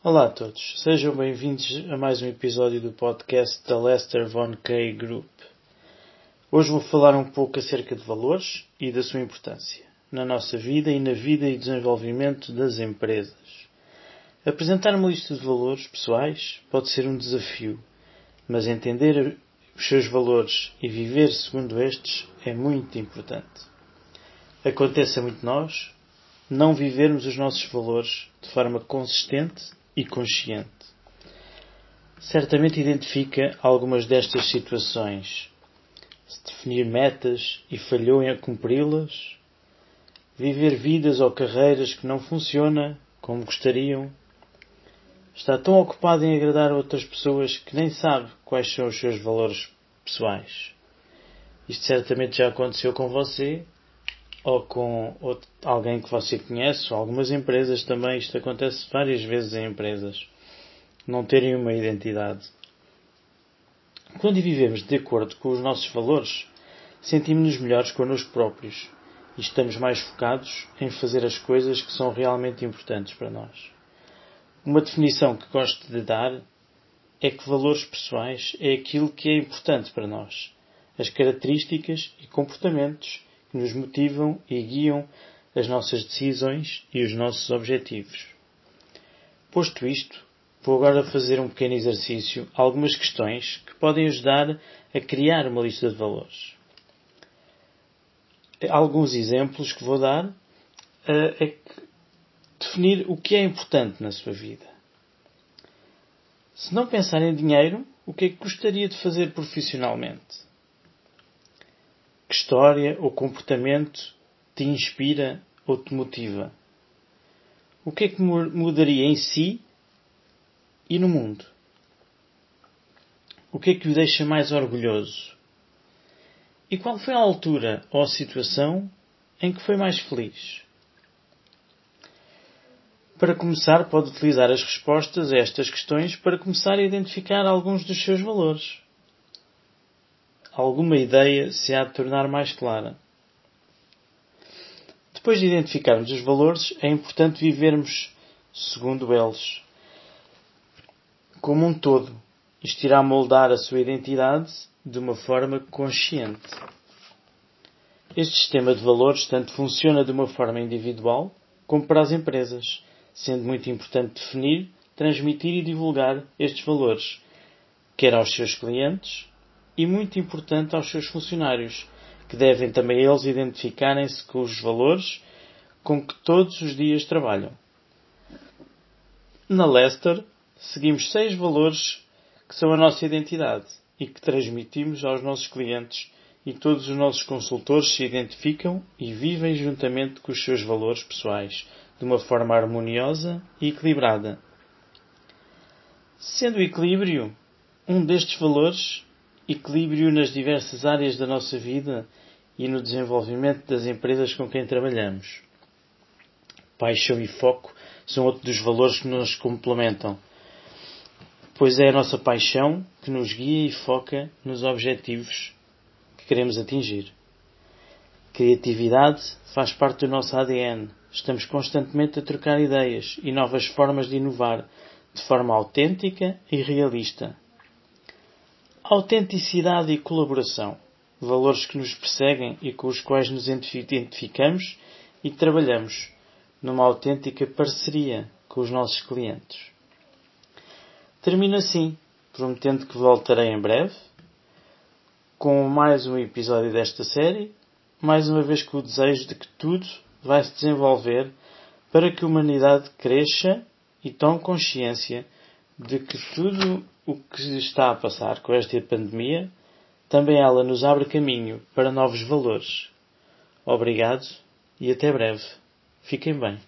Olá a todos, sejam bem-vindos a mais um episódio do podcast da Lester Von K Group. Hoje vou falar um pouco acerca de valores e da sua importância na nossa vida e na vida e desenvolvimento das empresas. Apresentar uma lista de valores pessoais pode ser um desafio, mas entender os seus valores e viver segundo estes é muito importante. Acontece a muito nós não vivermos os nossos valores de forma consistente e consciente. Certamente identifica algumas destas situações. Se definir metas e falhou em cumpri-las, viver vidas ou carreiras que não funcionam como gostariam, está tão ocupado em agradar outras pessoas que nem sabe quais são os seus valores pessoais. Isto certamente já aconteceu com você ou com outro, alguém que você conhece, ou algumas empresas também. Isto acontece várias vezes em empresas. Não terem uma identidade. Quando vivemos de acordo com os nossos valores, sentimos-nos melhores connosco próprios e estamos mais focados em fazer as coisas que são realmente importantes para nós. Uma definição que gosto de dar é que valores pessoais é aquilo que é importante para nós, as características e comportamentos que nos motivam e guiam as nossas decisões e os nossos objetivos. Posto isto, vou agora fazer um pequeno exercício, algumas questões que podem ajudar a criar uma lista de valores. Alguns exemplos que vou dar eh, é definir o que é importante na sua vida. Se não pensar em dinheiro, o que é que gostaria de fazer profissionalmente? Que história ou comportamento te inspira ou te motiva? O que é que mudaria em si e no mundo? O que é que o deixa mais orgulhoso? E qual foi a altura ou a situação em que foi mais feliz? Para começar, pode utilizar as respostas a estas questões para começar a identificar alguns dos seus valores alguma ideia se há de tornar mais clara. Depois de identificarmos os valores, é importante vivermos segundo eles, como um todo. Isto irá moldar a sua identidade de uma forma consciente. Este sistema de valores tanto funciona de uma forma individual como para as empresas, sendo muito importante definir, transmitir e divulgar estes valores, quer aos seus clientes, e muito importante aos seus funcionários, que devem também eles identificarem-se com os valores com que todos os dias trabalham. Na Lester, seguimos seis valores que são a nossa identidade e que transmitimos aos nossos clientes e todos os nossos consultores se identificam e vivem juntamente com os seus valores pessoais, de uma forma harmoniosa e equilibrada. Sendo o equilíbrio um destes valores, equilíbrio nas diversas áreas da nossa vida e no desenvolvimento das empresas com quem trabalhamos. Paixão e foco são outros dos valores que nos complementam, pois é a nossa paixão que nos guia e foca nos objetivos que queremos atingir. Criatividade faz parte do nosso ADN. Estamos constantemente a trocar ideias e novas formas de inovar, de forma autêntica e realista, Autenticidade e colaboração. Valores que nos perseguem e com os quais nos identificamos e trabalhamos numa autêntica parceria com os nossos clientes. Termino assim, prometendo que voltarei em breve com mais um episódio desta série, mais uma vez com o desejo de que tudo vai se desenvolver para que a humanidade cresça e tome consciência de que tudo o que está a passar com esta pandemia, também ela nos abre caminho para novos valores. Obrigado e até breve. Fiquem bem.